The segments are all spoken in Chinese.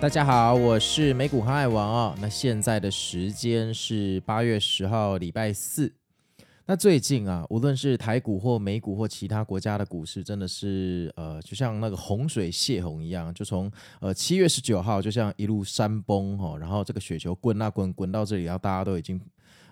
大家好，我是美股航海王哦。那现在的时间是八月十号，礼拜四。那最近啊，无论是台股或美股或其他国家的股市，真的是呃，就像那个洪水泄洪一样，就从呃七月十九号就像一路山崩哈、哦，然后这个雪球滚啊滚，滚到这里，然后大家都已经。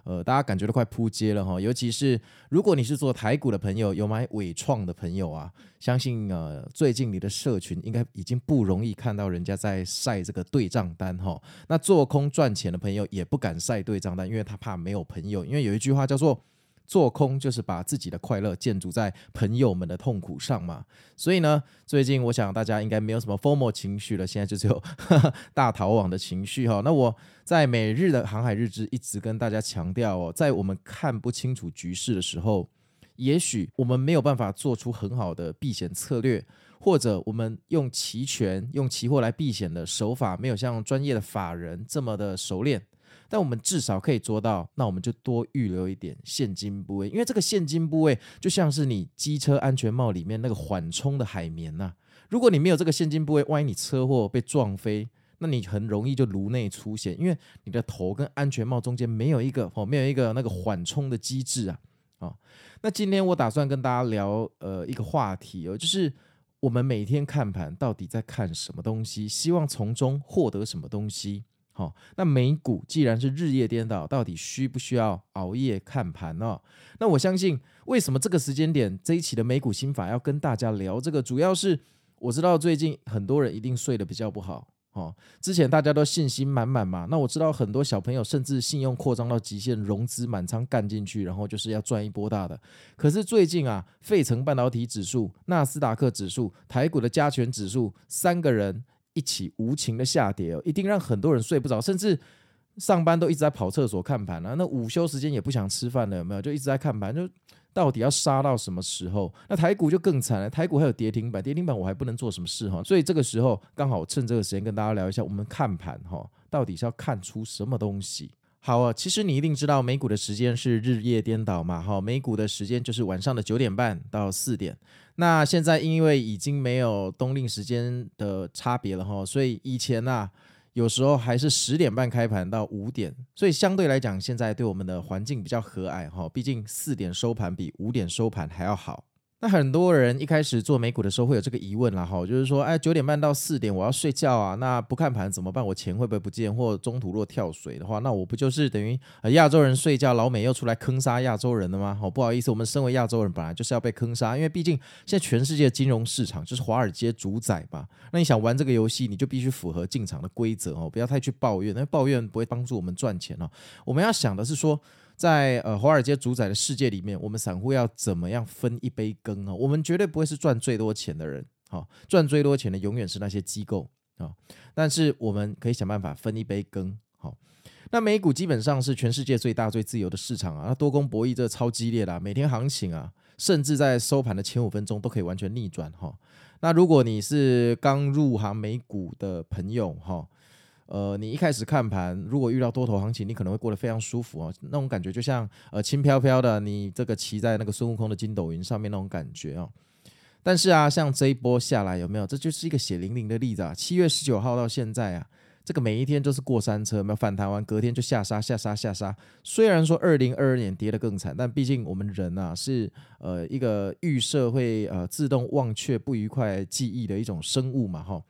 呃，大家感觉都快扑街了哈，尤其是如果你是做台股的朋友，有买伟创的朋友啊，相信呃最近你的社群应该已经不容易看到人家在晒这个对账单哈。那做空赚钱的朋友也不敢晒对账单，因为他怕没有朋友，因为有一句话叫做。做空就是把自己的快乐建筑在朋友们的痛苦上嘛，所以呢，最近我想大家应该没有什么 FOMO 情绪了，现在就只有呵 呵大逃亡的情绪哈。那我在每日的航海日志一直跟大家强调哦，在我们看不清楚局势的时候，也许我们没有办法做出很好的避险策略，或者我们用期权、用期货来避险的手法，没有像专业的法人这么的熟练。但我们至少可以做到，那我们就多预留一点现金部位，因为这个现金部位就像是你机车安全帽里面那个缓冲的海绵呐、如果你没有这个现金部位，万一你车祸被撞飞，那你很容易就颅内出血，因为你的头跟安全帽中间没有一个哦，没有一个那个缓冲的机制啊。啊，那今天我打算跟大家聊呃一个话题哦，就是我们每天看盘到底在看什么东西，希望从中获得什么东西。好，那美股既然是日夜颠倒，到底需不需要熬夜看盘呢？那我相信，为什么这个时间点这一期的美股心法要跟大家聊这个，主要是我知道最近很多人一定睡得比较不好。哦，之前大家都信心满满嘛，那我知道很多小朋友甚至信用扩张到极限，融资满仓干进去，然后就是要赚一波大的。可是最近啊，费城半导体指数、纳斯达克指数、台股的加权指数，三个人。一起无情的下跌哦，一定让很多人睡不着，甚至上班都一直在跑厕所看盘啊。那午休时间也不想吃饭了，有没有？就一直在看盘，就到底要杀到什么时候？那台股就更惨了，台股还有跌停板，跌停板我还不能做什么事哈。所以这个时候刚好趁这个时间跟大家聊一下，我们看盘哈，到底是要看出什么东西？好啊，其实你一定知道美股的时间是日夜颠倒嘛，哈，美股的时间就是晚上的九点半到四点。那现在因为已经没有冬令时间的差别了哈，所以以前呐、啊，有时候还是十点半开盘到五点，所以相对来讲，现在对我们的环境比较和蔼哈，毕竟四点收盘比五点收盘还要好。那很多人一开始做美股的时候会有这个疑问啦，哈，就是说，哎，九点半到四点我要睡觉啊，那不看盘怎么办？我钱会不会不见？或中途若跳水的话，那我不就是等于亚洲人睡觉，老美又出来坑杀亚洲人了吗？好，不好意思，我们身为亚洲人本来就是要被坑杀，因为毕竟现在全世界金融市场就是华尔街主宰嘛。那你想玩这个游戏，你就必须符合进场的规则哦，不要太去抱怨，因为抱怨不会帮助我们赚钱哦。我们要想的是说。在呃华尔街主宰的世界里面，我们散户要怎么样分一杯羹啊？我们绝对不会是赚最多钱的人，好，赚最多钱的永远是那些机构啊。但是我们可以想办法分一杯羹，好。那美股基本上是全世界最大最自由的市场啊，那多空博弈这超激烈的，每天行情啊，甚至在收盘的前五分钟都可以完全逆转哈。那如果你是刚入行美股的朋友哈。呃，你一开始看盘，如果遇到多头行情，你可能会过得非常舒服哦，那种感觉就像呃轻飘飘的，你这个骑在那个孙悟空的筋斗云上面那种感觉哦。但是啊，像这一波下来有没有？这就是一个血淋淋的例子啊！七月十九号到现在啊，这个每一天都是过山车，没有反弹完，隔天就下杀下杀下杀。虽然说二零二二年跌得更惨，但毕竟我们人啊是呃一个预设会呃自动忘却不愉快记忆的一种生物嘛，哈。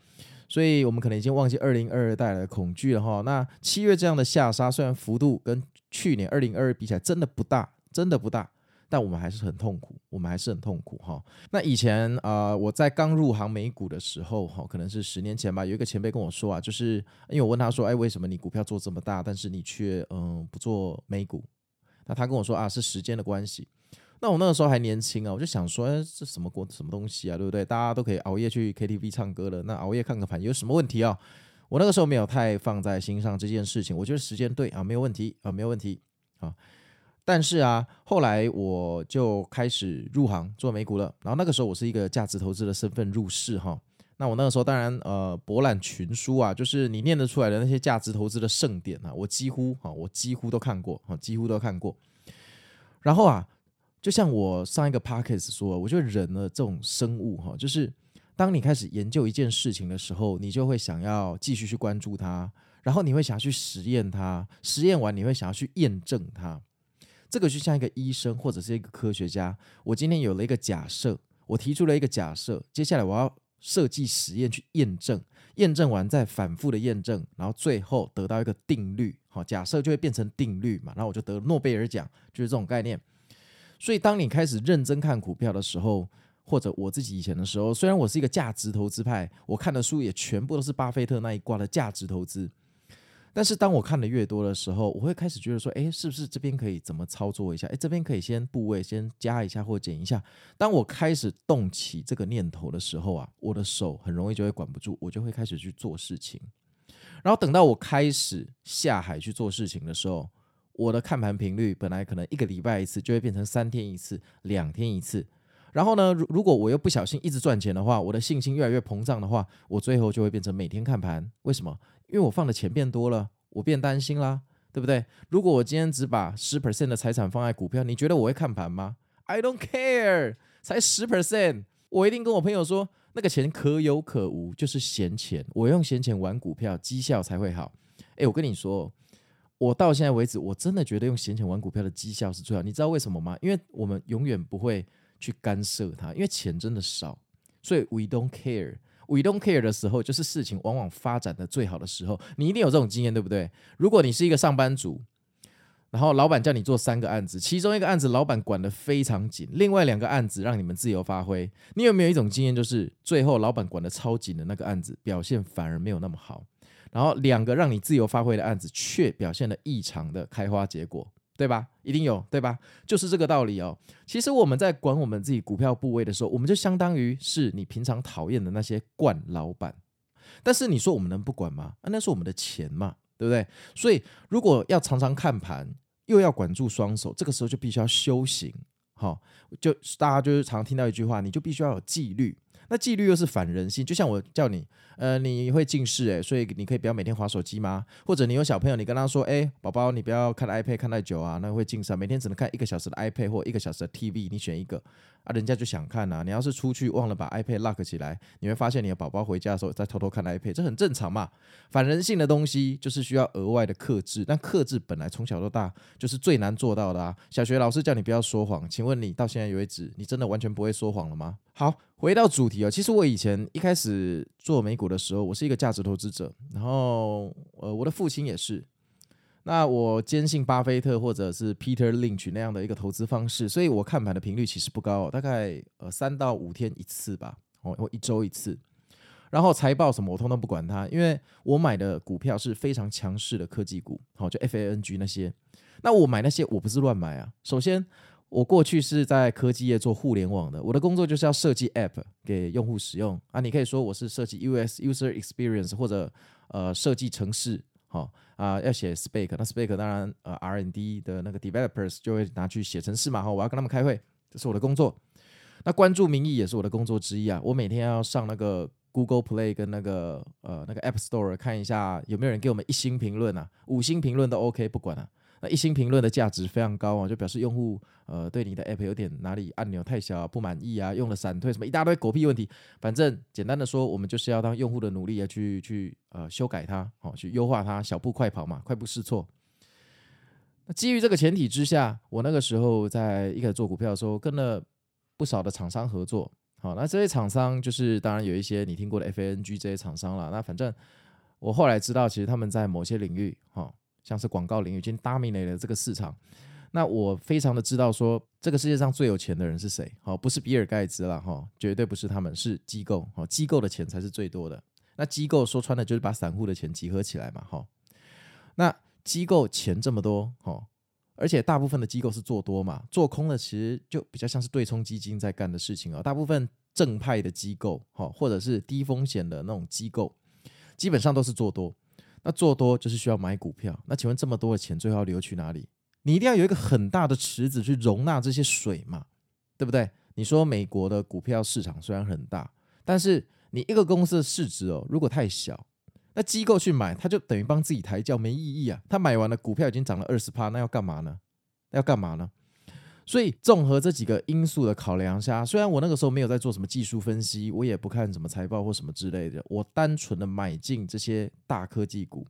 所以我们可能已经忘记二零二二带来的恐惧了哈。那七月这样的下杀，虽然幅度跟去年二零二二比起来真的不大，真的不大，但我们还是很痛苦，我们还是很痛苦哈。那以前啊、我在刚入行美股的时候哈，可能是十年前吧，有一个前辈跟我说啊，就是因为我问他说，哎，为什么你股票做这么大，但是你却嗯不做美股？那他跟我说啊，是时间的关系。那我那个时候还年轻啊，我就想说，哎，这什么国什么东西啊，对不对？大家都可以熬夜去 KTV 唱歌了，那熬夜看个盘有什么问题啊？我那个时候没有太放在心上这件事情，我觉得时间对啊，没有问题啊，没有问题啊。但是啊，后来我就开始入行做美股了。然后那个时候我是一个价值投资的身份入市哈。那我那个时候当然呃博览群书啊，就是你念得出来的那些价值投资的圣典啊，我几乎啊我几乎都看过啊，几乎都看过。然后啊，就像我上一个 p o c k e t 说，我觉得人的这种生物哈，就是当你开始研究一件事情的时候，你就会想要继续去关注它，然后你会想要去实验它，实验完你会想要去验证它。这个就像一个医生或者是一个科学家，我今天有了一个假设，我提出了一个假设，接下来我要设计实验去验证，验证完再反复的验证，然后最后得到一个定律，好，假设就会变成定律嘛，然后我就得诺贝尔奖，就是这种概念。所以当你开始认真看股票的时候，或者我自己以前的时候，虽然我是一个价值投资派，我看的书也全部都是巴菲特那一挂的价值投资。但是当我看的越多的时候，我会开始觉得说，诶，是不是这边可以怎么操作一下？诶，这边可以先部位先加一下或减一下。当我开始动起这个念头的时候啊，我的手很容易就会管不住，我就会开始去做事情。然后等到我开始下海去做事情的时候，我的看盘频率本来可能一个礼拜一次，就会变成三天一次、两天一次。然后呢，如如果我又不小心一直赚钱的话，我的信心越来越膨胀的话，我最后就会变成每天看盘。为什么？因为我放的钱变多了，我变担心啦，对不对？如果我今天只把十 percent 的财产放在股票，你觉得我会看盘吗？I don't care，才十 percent，我一定跟我朋友说，那个钱可有可无，就是闲钱。我用闲钱玩股票，绩效才会好。诶，我跟你说，我到现在为止，我真的觉得用闲钱玩股票的绩效是最好。你知道为什么吗？因为我们永远不会去干涉它，因为钱真的少，所以 we don't care。We don't care 的时候，就是事情往往发展的最好的时候。你一定有这种经验，对不对？如果你是一个上班族，然后老板叫你做三个案子，其中一个案子老板管得非常紧，另外两个案子让你们自由发挥。你有没有一种经验，就是最后老板管得超紧的那个案子表现反而没有那么好，然后两个让你自由发挥的案子却表现得异常的开花结果？对吧？一定有，对吧？就是这个道理哦。其实我们在管我们自己股票部位的时候，我们就相当于是你平常讨厌的那些惯老板。但是你说我们能不管吗？啊，那是我们的钱嘛，对不对？所以如果要常常看盘，又要管住双手，这个时候就必须要修行。好、哦，就大家就是常听到一句话，你就必须要有纪律。那纪律又是反人性，就像我叫你，呃，你会近视诶，所以你可以不要每天划手机吗？或者你有小朋友，你跟他说，诶，宝宝，你不要看 iPad 看太久啊，那会近视，啊每天只能看一个小时的 iPad 或一个小时的 TV，你选一个啊，人家就想看呐。你要是出去忘了把 iPad lock 起来，你会发现你的宝宝回家的时候在偷偷看 iPad，这很正常嘛。反人性的东西就是需要额外的克制，但克制本来从小到大就是最难做到的啊。小学老师叫你不要说谎，请问你到现在为止，你真的完全不会说谎了吗？好，回到主题哦。其实我以前一开始做美股的时候，我是一个价值投资者，然后呃，我的父亲也是。那我坚信巴菲特或者是 Peter Lynch 那样的一个投资方式，所以我看盘的频率其实不高，大概呃三到五天一次吧，哦，或一周一次。然后财报什么我通通不管它，因为我买的股票是非常强势的科技股，好，就 FANG 那些。那我买那些我不是乱买啊，首先。我过去是在科技业做互联网的，我的工作就是要设计 App 给用户使用啊。你可以说我是设计 US User Experience 或者呃设计程式，好、啊要写 Spec，那 Spec 当然呃 R&D 的那个 Developers 就会拿去写程式嘛，哈、我要跟他们开会，这是我的工作。那关注民意也是我的工作之一啊。我每天要上那个 Google Play 跟那个呃那个 App Store 看一下有没有人给我们一星评论啊，五星评论都 OK，不管了、啊。一星评论的价值非常高啊，就表示用户呃对你的 app 有点哪里按钮太小，不满意啊，用了闪退什么一大堆狗屁问题。反正简单的说，我们就是要当用户的努力啊，去去呃修改它，好、去优化它，小步快跑嘛，快步试错。那基于这个前提之下，我那个时候在一开始做股票的时候，跟了不少的厂商合作。好，那这些厂商就是当然有一些你听过的 FANG 这些厂商了。那反正我后来知道，其实他们在某些领域，哈、像是广告领域已经 dominate 了这个市场，那我非常的知道说这个世界上最有钱的人是谁？好，不是比尔盖茨了哈，绝对不是他们，是机构，好，机构的钱才是最多的。那机构说穿了就是把散户的钱集合起来嘛，哈。那机构钱这么多，哈，而且大部分的机构是做多嘛，做空的其实就比较像是对冲基金在干的事情啊。大部分正派的机构，哈，或者是低风险的那种机构。基本上都是做多。那做多就是需要买股票。那请问这么多的钱最后要流去哪里？你一定要有一个很大的池子去容纳这些水嘛，对不对？你说美国的股票市场虽然很大，但是你一个公司的市值哦，如果太小，那机构去买，他就等于帮自己抬轿，没意义啊。他买完了股票已经涨了二十趴，那要干嘛呢？要干嘛呢？所以综合这几个因素的考量下，虽然我那个时候没有在做什么技术分析，我也不看什么财报或什么之类的，我单纯的买进这些大科技股，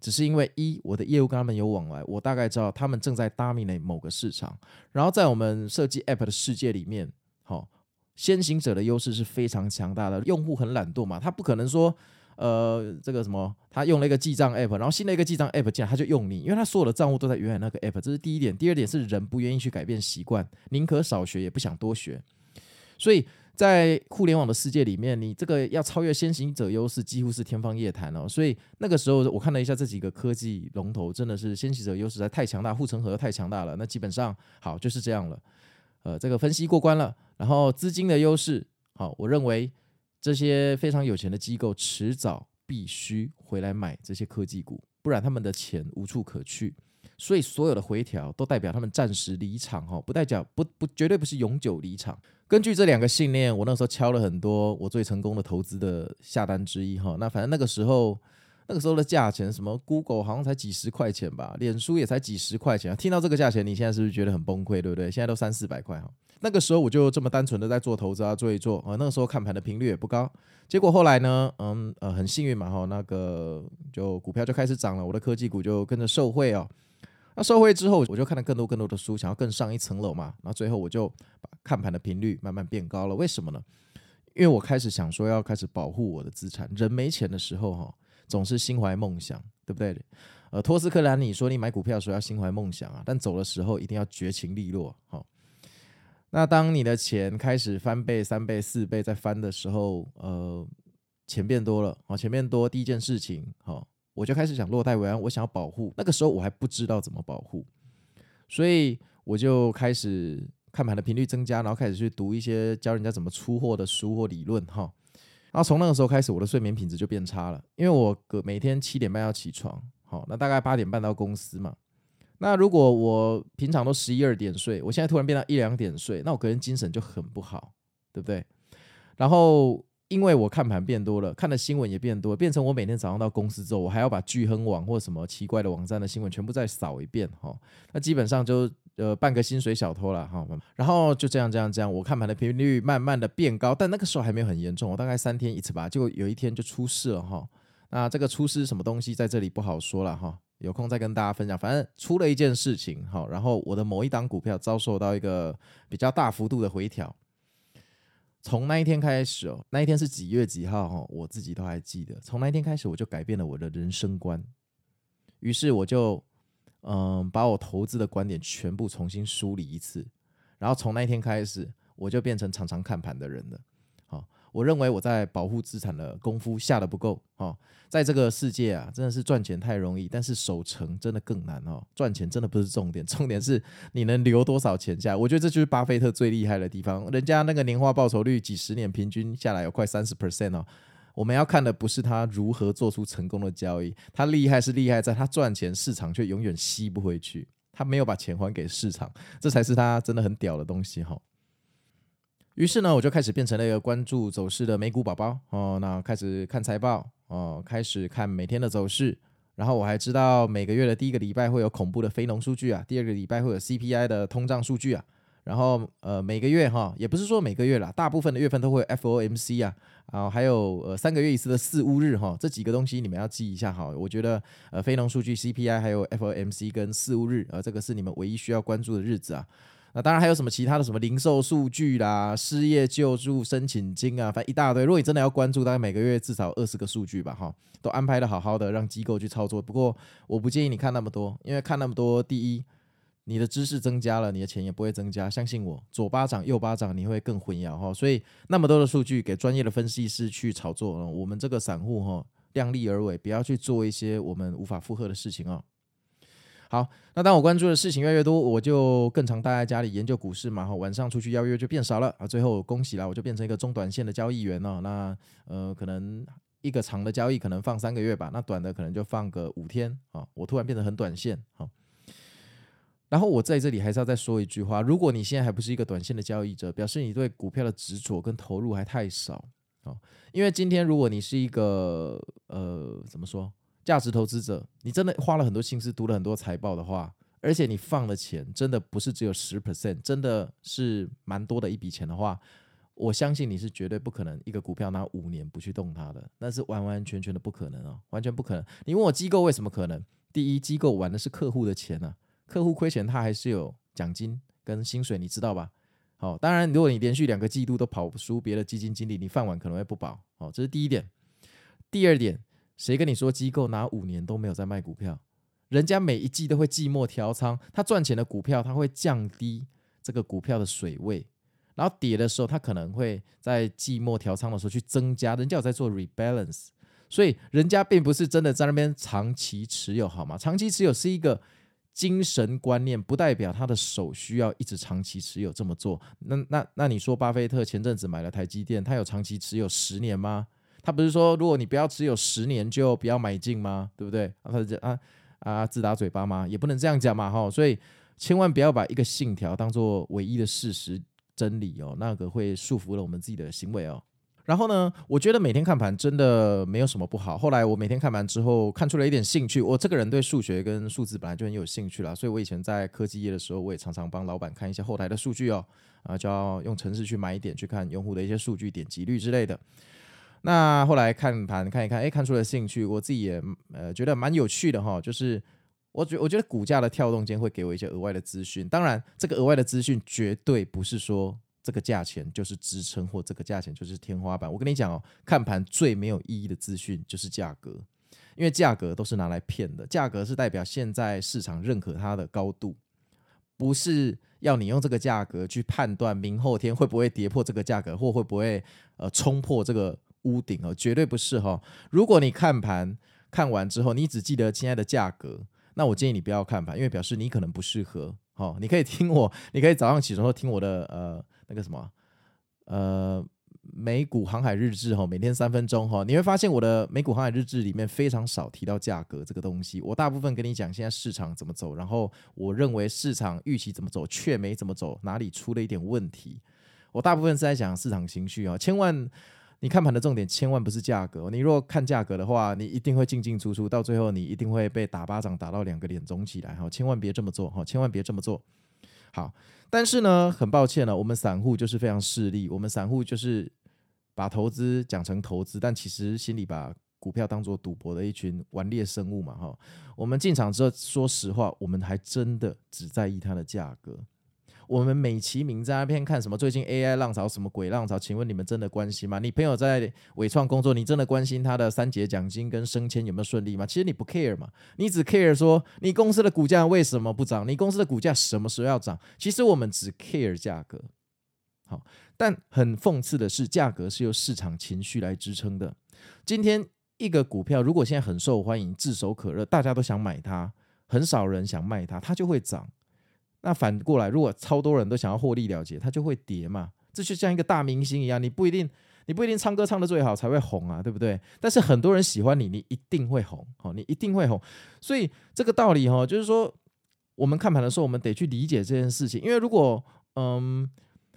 只是因为一我的业务跟他们有往来，我大概知道他们正在 dominate 某个市场，然后在我们设计 app 的世界里面，好，先行者的优势是非常强大的，用户很懒惰嘛，他不可能说。呃，这个什么，他用了一个记账 app，然后新的一个记账 app 进来，他就用你，因为他所有的账户都在原来那个 app，这是第一点。第二点是人不愿意去改变习惯，宁可少学也不想多学。所以在互联网的世界里面，你这个要超越先行者优势，几乎是天方夜谭哦。所以那个时候我看了一下这几个科技龙头，真的是先行者优势在太强大，护城河太强大了。那基本上好就是这样了。呃，这个分析过关了，然后资金的优势，好，我认为。这些非常有钱的机构迟早必须回来买这些科技股，不然他们的钱无处可去。所以所有的回调都代表他们暂时离场，哈，不代表不不绝对不是永久离场。根据这两个信念，我那时候敲了很多我最成功的投资的下单之一，哈。那反正那个时候那个时候的价钱，什么 Google 好像才几十块钱吧，脸书也才几十块钱。听到这个价钱，你现在是不是觉得很崩溃，对不对？现在都三四百块，哈。那个时候我就这么单纯的在做投资啊，做一做啊。那个时候看盘的频率也不高，结果后来呢，嗯呃很幸运嘛哈，那个就股票就开始涨了，我的科技股就跟着受惠哦。那受惠之后，我就看了更多更多的书，想要更上一层楼嘛。然后最后我就把看盘的频率慢慢变高了。为什么呢？因为我开始想说要开始保护我的资产。人没钱的时候哈，总是心怀梦想，对不对？呃，托斯克兰你说你买股票的时候要心怀梦想啊，但走的时候一定要绝情利落，哈。那当你的钱开始翻倍、三倍、四倍再翻的时候，呃，钱变多了，哦，钱变多，第一件事情，好，我就开始想落袋为安，我想要保护。那个时候我还不知道怎么保护，所以我就开始看盘的频率增加，然后开始去读一些教人家怎么出货的书或理论，哈。然后从那个时候开始，我的睡眠品质就变差了，因为我隔每天七点半要起床，好，那大概八点半到公司嘛。那如果我平常都十一二点睡，我现在突然变到一两点睡，那我个人精神就很不好，对不对？然后因为我看盘变多了，看的新闻也变多，变成我每天早上到公司之后，我还要把巨亨网或什么奇怪的网站的新闻全部再扫一遍哈。那基本上就呃半个薪水小偷了哈。然后就这样这样这样，我看盘的频率慢慢的变高，但那个时候还没有很严重，我大概三天一次吧，就有一天就出事了哈。那这个出事什么东西在这里不好说了哈。有空再跟大家分享，反正出了一件事情，哈，然后我的某一档股票遭受到一个比较大幅度的回调。从那一天开始哦，那一天是几月几号哈，我自己都还记得。从那一天开始，我就改变了我的人生观，于是我就嗯，把我投资的观点全部重新梳理一次，然后从那一天开始，我就变成常常看盘的人了。好我认为我在保护资产的功夫下的不够哦，在这个世界啊，真的是赚钱太容易，但是守成真的更难哦。赚钱真的不是重点，重点是你能留多少钱下来。我觉得这就是巴菲特最厉害的地方，人家那个年化报酬率几十年平均下来有快三十 percent 哦。我们要看的不是他如何做出成功的交易，他厉害是厉害在他赚钱，市场却永远吸不回去，他没有把钱还给市场，这才是他真的很屌的东西哈。于是呢，我就开始变成了一个关注走势的美股宝宝哦。那开始看财报哦，开始看每天的走势。然后我还知道每个月的第一个礼拜会有恐怖的非农数据啊，第二个礼拜会有 CPI 的通胀数据啊。然后呃，每个月哈，也不是说每个月啦，大部分的月份都会 FOMC 啊，啊，还有呃三个月一次的四巫日哈，这几个东西你们要记一下哈。我觉得呃，非农数据、CPI 还有 FOMC 跟四巫日，呃，这个是你们唯一需要关注的日子啊。那当然还有什么其他的什么零售数据啦、失业救助申请金啊，反正一大堆。如果你真的要关注，大概每个月至少二十个数据吧，哈，都安排的好好的，让机构去操作。不过我不建议你看那么多，因为看那么多，第一，你的知识增加了，你的钱也不会增加。相信我，左巴掌右巴掌，你会更混淆哈。所以那么多的数据给专业的分析师去炒作，我们这个散户哈，量力而为，不要去做一些我们无法负荷的事情哦。好，那当我关注的事情越来越多，我就更常待在家里研究股市嘛。哈，晚上出去邀约就变少了啊。最后恭喜了，我就变成一个中短线的交易员了。那呃，可能一个长的交易可能放三个月吧，那短的可能就放个五天啊。我突然变得很短线啊。然后我在这里还是要再说一句话：如果你现在还不是一个短线的交易者，表示你对股票的执着跟投入还太少啊。因为今天如果你是一个呃怎么说价值投资者，你真的花了很多心思读了很多财报的话，而且你放的钱真的不是只有十 percent，真的是蛮多的一笔钱的话，我相信你是绝对不可能一个股票拿五年不去动它的，那是完完全全的不可能哦，完全不可能。你问我机构为什么可能？第一，机构玩的是客户的钱呢、啊。客户亏钱，他还是有奖金跟薪水，你知道吧？好，当然，如果你连续两个季度都跑输别的基金经理，你饭碗可能会不保。好，这是第一点。第二点，谁跟你说机构拿五年都没有在卖股票？人家每一季都会季末调仓，他赚钱的股票，他会降低这个股票的水位，然后跌的时候，他可能会在季末调仓的时候去增加。人家有在做 rebalance，所以人家并不是真的在那边长期持有，好吗？长期持有是一个。精神观念不代表他的手需要一直长期持有这么做。那那那你说，巴菲特前阵子买了台积电，他有长期持有十年吗？他不是说如果你不要持有十年就不要买进吗？对不对？啊啊啊！自打嘴巴吗？也不能这样讲嘛，哈。所以千万不要把一个信条当做唯一的事实真理哦，那个会束缚了我们自己的行为哦。然后呢，我觉得每天看盘真的没有什么不好。后来我每天看盘之后，看出了一点兴趣。我这个人对数学跟数字本来就很有兴趣啦，所以我以前在科技业的时候，我也常常帮老板看一些后台的数据哦，啊，就要用程式去买一点，去看用户的一些数据、点击率之类的。那后来看盘看一看，哎，看出了兴趣，我自己也呃觉得蛮有趣的哈。就是我觉我觉得股价的跳动间会给我一些额外的资讯，当然这个额外的资讯绝对不是说。这个价钱就是支撑，或这个价钱就是天花板。我跟你讲哦，看盘最没有意义的资讯就是价格，因为价格都是拿来骗的。价格是代表现在市场认可它的高度，不是要你用这个价格去判断明后天会不会跌破这个价格，或会不会呃冲破这个屋顶哦，绝对不是哈、如果你看盘看完之后，你只记得现在的价格，那我建议你不要看盘，因为表示你可能不适合。好、哦，你可以听我，你可以早上起床后听我的呃。那个什么，呃，美股航海日志哈，每天三分钟哈，你会发现我的美股航海日志里面非常少提到价格这个东西。我大部分跟你讲现在市场怎么走，然后我认为市场预期怎么走，却没怎么走，哪里出了一点问题。我大部分是在讲市场情绪啊，千万你看盘的重点千万不是价格。你如果看价格的话，你一定会进进出出，到最后你一定会被打巴掌打到两个脸肿起来哈，千万别这么做哈，千万别这么做。好。但是呢，很抱歉了，我们散户就是非常势利，我们散户就是把投资讲成投资，但其实心里把股票当做赌博的一群顽劣生物嘛，哈。我们进场之后，说实话，我们还真的只在意它的价格。我们美其名在那边看什么最近 AI 浪潮什么鬼浪潮？请问你们真的关心吗？你朋友在伟创工作，你真的关心他的三节奖金跟升迁有没有顺利吗？其实你不 care 嘛，你只 care 说你公司的股价为什么不涨？你公司的股价什么时候要涨？其实我们只 care 价格。好，但很讽刺的是，价格是由市场情绪来支撑的。今天一个股票如果现在很受欢迎、炙手可热，大家都想买它，很少人想卖它，它就会涨。那反过来，如果超多人都想要获利了结，它就会跌嘛。这就像一个大明星一样，你不一定，你不一定唱歌唱的最好才会红啊，对不对？但是很多人喜欢你，你一定会红，好，你一定会红。所以这个道理哈，就是说，我们看盘的时候，我们得去理解这件事情，因为如果，嗯。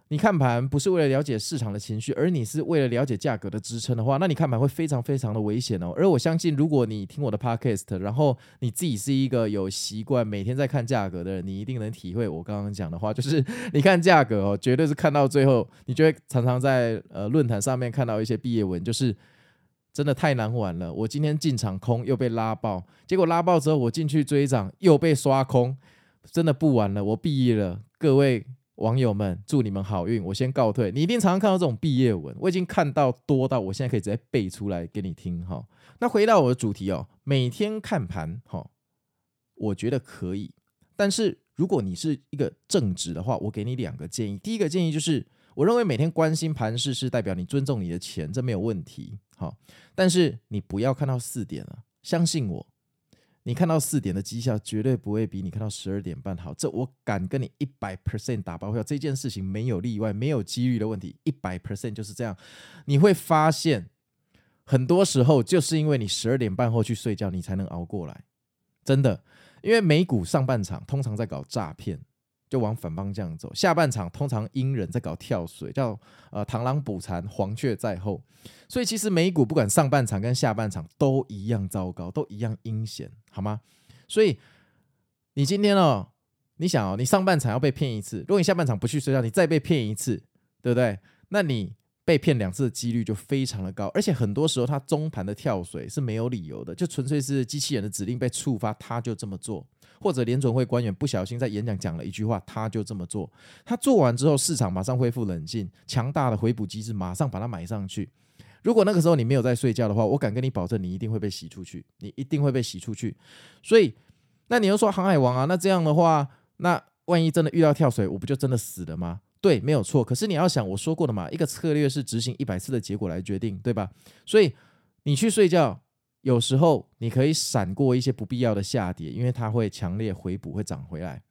你看盘不是为了了解市场的情绪，而你是为了了解价格的支撑的话，那你看盘会非常非常的危险哦。而我相信，如果你听我的 podcast，然后你自己是一个有习惯每天在看价格的人，你一定能体会我刚刚讲的话，就是你看价格哦，绝对是看到最后，你就会常常在呃论坛上面看到一些毕业文，就是真的太难玩了。我今天进场空又被拉爆，结果拉爆之后我进去追涨又被刷空，真的不玩了，我毕业了，各位。网友们，祝你们好运！我先告退。你一定常常看到这种毕业文，我已经看到多到我现在可以直接背出来给你听哈。那回到我的主题哦，每天看盘哈，我觉得可以。但是如果你是一个正直的话，我给你两个建议。第一个建议就是，我认为每天关心盘势是代表你尊重你的钱，这没有问题。好，但是你不要看到四点了，相信我。你看到四点的绩效绝对不会比你看到十二点半好，这我敢跟你一百 percent 打包票。这件事情没有例外，没有几率的问题，一百 percent 就是这样。你会发现很多时候就是因为你十二点半后去睡觉，你才能熬过来。真的，因为美股上半场通常在搞诈骗，就往反方向走；下半场通常阴人在搞跳水，叫呃螳螂捕蝉，黄雀在后。所以其实美股不管上半场跟下半场都一样糟糕，都一样阴险，好吗？所以你今天哦，你想哦，你上半场要被骗一次，如果你下半场不去睡觉，你再被骗一次，对不对？那你被骗两次的几率就非常的高，而且很多时候它中盘的跳水是没有理由的，就纯粹是机器人的指令被触发，他就这么做，或者联准会官员不小心在演讲讲了一句话，他就这么做。他做完之后，市场马上恢复冷静，强大的回补机制马上把它买上去。如果那个时候你没有在睡觉的话，我敢跟你保证，你一定会被洗出去，你一定会被洗出去。所以，那你又说航海王啊？那这样的话，那万一真的遇到跳水，我不就真的死了吗？对，没有错。可是你要想，我说过的嘛，一个策略是执行一百次的结果来决定，对吧？所以你去睡觉，有时候你可以闪过一些不必要的下跌，因为它会强烈回补，会涨回来。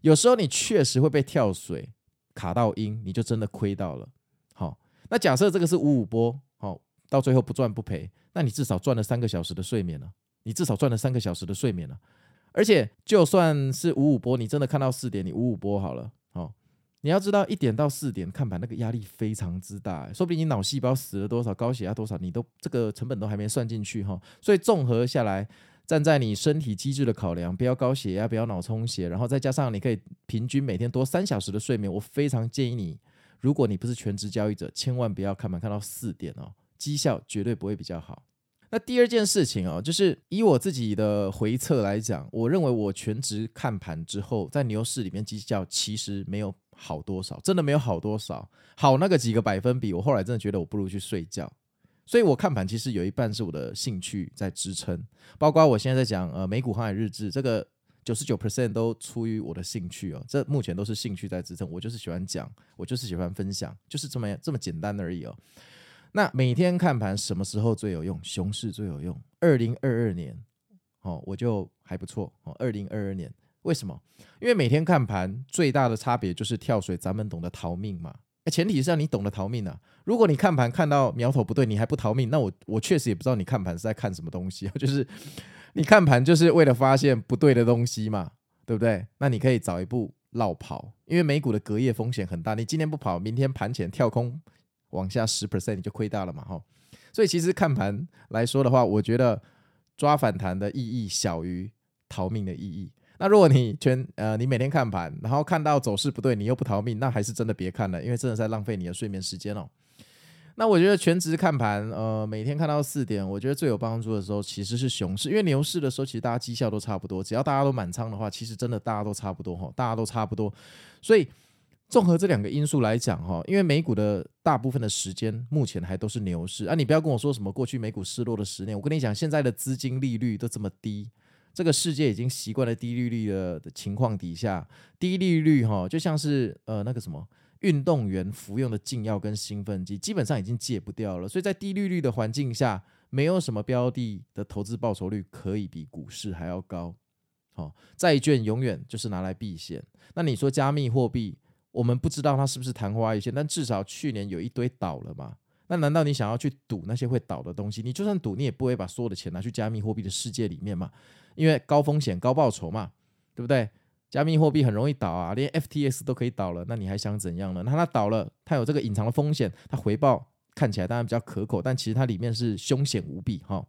有时候你确实会被跳水卡到阴，你就真的亏到了。好，那假设这个是五五波，好，到最后不赚不赔，那你至少赚了三个小时的睡眠了。你至少赚了三个小时的睡眠了。而且就算是五五波，你真的看到四点，你五五波好了。你要知道，一点到四点看盘那个压力非常之大，说不定你脑细胞死了多少，高血压多少，你都这个成本都还没算进去哈。所以综合下来，站在你身体机制的考量，不要高血压，不要脑充血，然后再加上你可以平均每天多三小时的睡眠，我非常建议你，如果你不是全职交易者，千万不要看盘看到四点哦，绩效绝对不会比较好。那第二件事情哦，就是以我自己的回测来讲，我认为我全职看盘之后，在牛市里面绩效其实没有好多少，真的没有好多少，好那个几个百分比，我后来真的觉得我不如去睡觉。所以我看盘其实有一半是我的兴趣在支撑，包括我现在在讲呃美股航海日志，这个九十九 percent 都出于我的兴趣哦，这目前都是兴趣在支撑，我就是喜欢讲，我就是喜欢分享，就是这么这么简单而已哦。那每天看盘什么时候最有用？熊市最有用。二零二二年，哦，我就还不错哦。二零二二年，为什么？因为每天看盘最大的差别就是跳水，咱们懂得逃命嘛。前提是要你懂得逃命啊。如果你看盘看到苗头不对，你还不逃命，那我我确实也不知道你看盘是在看什么东西啊。就是你看盘就是为了发现不对的东西嘛，对不对？那你可以早一步落跑，因为美股的隔夜风险很大。你今天不跑，明天盘前跳空。往下十 percent 你就亏大了嘛，哈，所以其实看盘来说的话，我觉得抓反弹的意义小于逃命的意义。那如果你全呃你每天看盘，然后看到走势不对，你又不逃命，那还是真的别看了，因为真的在浪费你的睡眠时间哦。那我觉得全职看盘，呃，每天看到四点，我觉得最有帮助的时候其实是熊市，因为牛市的时候其实大家绩效都差不多，只要大家都满仓的话，其实真的大家都差不多哈，大家都差不多，所以。综合这两个因素来讲，哈，因为美股的大部分的时间目前还都是牛市。啊，你不要跟我说什么过去美股失落的十年，我跟你讲，现在的资金利率都这么低，这个世界已经习惯了低利率的情况底下，低利率哈，就像是呃那个什么运动员服用的禁药跟兴奋剂，基本上已经戒不掉了，所以在低利率的环境下，没有什么标的的投资报酬率可以比股市还要高，好，债券永远就是拿来避险，那你说加密货币？我们不知道它是不是昙花一现，但至少去年有一堆倒了嘛。那难道你想要去赌那些会倒的东西？你就算赌，你也不会把所有的钱拿去加密货币的世界里面嘛，因为高风险高报酬嘛，对不对？加密货币很容易倒啊，连 FTS 都可以倒了，那你还想怎样呢？那它倒了，它有这个隐藏的风险，它回报看起来当然比较可口，但其实它里面是凶险无比哈。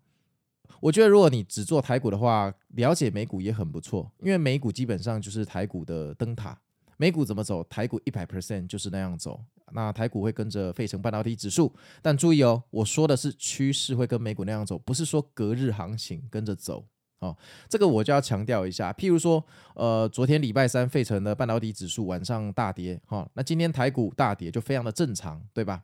我觉得如果你只做台股的话，了解美股也很不错，因为美股基本上就是台股的灯塔。美股怎么走，台股一百 percent 就是那样走。那台股会跟着费城半导体指数，但注意哦，我说的是趋势会跟美股那样走，不是说隔日行情跟着走哦。这个我就要强调一下。譬如说，呃，昨天礼拜三费城的半导体指数晚上大跌，哈、哦，那今天台股大跌就非常的正常，对吧？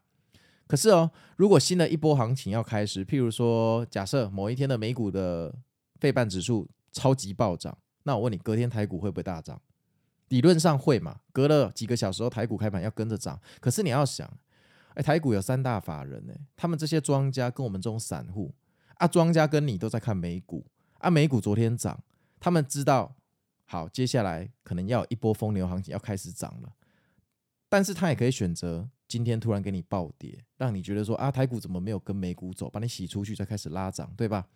可是哦，如果新的一波行情要开始，譬如说，假设某一天的美股的费半指数超级暴涨，那我问你，隔天台股会不会大涨？理论上会嘛，隔了几个小时后，台股开盘要跟着涨。可是你要想，哎，台股有三大法人呢，他们这些庄家跟我们这种散户啊，庄家跟你都在看美股啊，美股昨天涨，他们知道好，接下来可能要一波疯牛行情要开始涨了，但是他也可以选择今天突然给你暴跌，让你觉得说啊，台股怎么没有跟美股走，把你洗出去再开始拉涨，对吧？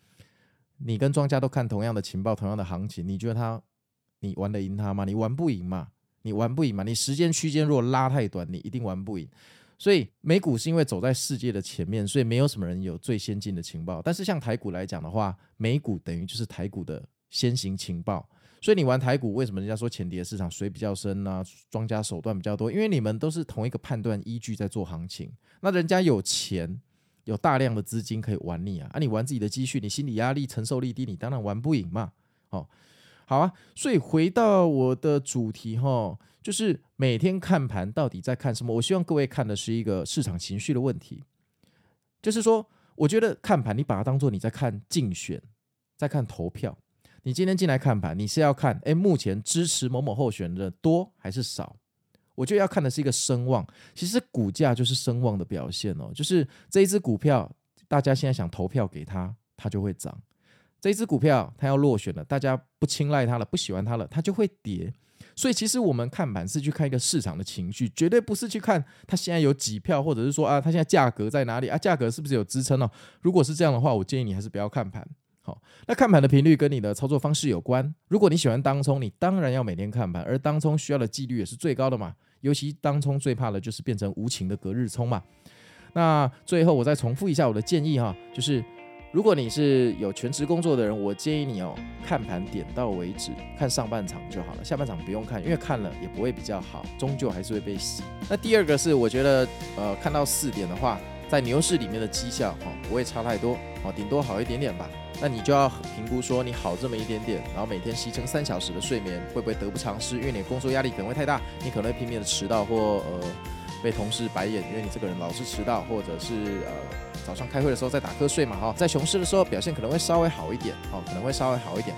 你跟庄家都看同样的情报，同样的行情，你觉得他你玩得赢他吗？你玩不赢嘛？你玩不赢嘛？你时间区间如果拉太短，你一定玩不赢。所以美股是因为走在世界的前面，所以没有什么人有最先进的情报。但是像台股来讲的话，美股等于就是台股的先行情报。所以你玩台股，为什么人家说前碟市场水比较深呢？庄家手段比较多，因为你们都是同一个判断依据在做行情。那人家有钱，有大量的资金可以玩你啊！啊，你玩自己的积蓄，你心理压力承受力低，你当然玩不赢嘛。哦，好啊。所以回到我的主题哈，就是每天看盘到底在看什么？我希望各位看的是一个市场情绪的问题。就是说，我觉得看盘，你把它当做你在看竞选，在看投票。你今天进来看盘，你是要看，诶，目前支持某某候选的多还是少？我觉得要看的是一个声望。其实股价就是声望的表现哦，就是这一只股票，大家现在想投票给他，它就会涨；这只股票它要落选了，大家不青睐它了，不喜欢它了，它就会跌。所以其实我们看盘是去看一个市场的情绪，绝对不是去看它现在有几票，或者是说啊，它现在价格在哪里啊？价格是不是有支撑哦？如果是这样的话，我建议你还是不要看盘。好，那看盘的频率跟你的操作方式有关。如果你喜欢当冲，你当然要每天看盘，而当冲需要的纪律也是最高的嘛。尤其当冲最怕的就是变成无情的隔日冲嘛。那最后我再重复一下我的建议哈，就是如果你是有全职工作的人，我建议你哦，看盘点到为止，看上半场就好了，下半场不用看，因为看了也不会比较好，终究还是会被洗。那第二个是我觉得呃，看到四点的话，在牛市里面的绩效哈不会差太多，哦，顶多好一点点吧。那你就要评估说，你好这么一点点，然后每天牺牲三小时的睡眠，会不会得不偿失？因为你工作压力可能会太大，你可能会拼命的迟到或呃被同事白眼，因为你这个人老是迟到，或者是呃早上开会的时候在打瞌睡嘛哈。在熊市的时候表现可能会稍微好一点哦，可能会稍微好一点。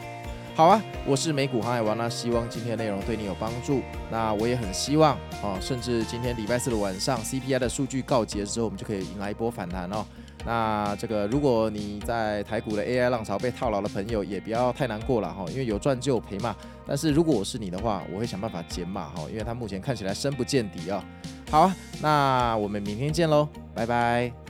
好啊，我是美股航海王，那希望今天的内容对你有帮助。那我也很希望哦，甚至今天礼拜四的晚上 CPI 的数据告捷之后，我们就可以迎来一波反弹哦。那这个，如果你在台股的 AI 浪潮被套牢的朋友，也不要太难过了哈，因为有赚就有赔嘛。但是如果我是你的话，我会想办法减码哈，因为它目前看起来深不见底啊。好啊，那我们明天见喽，拜拜。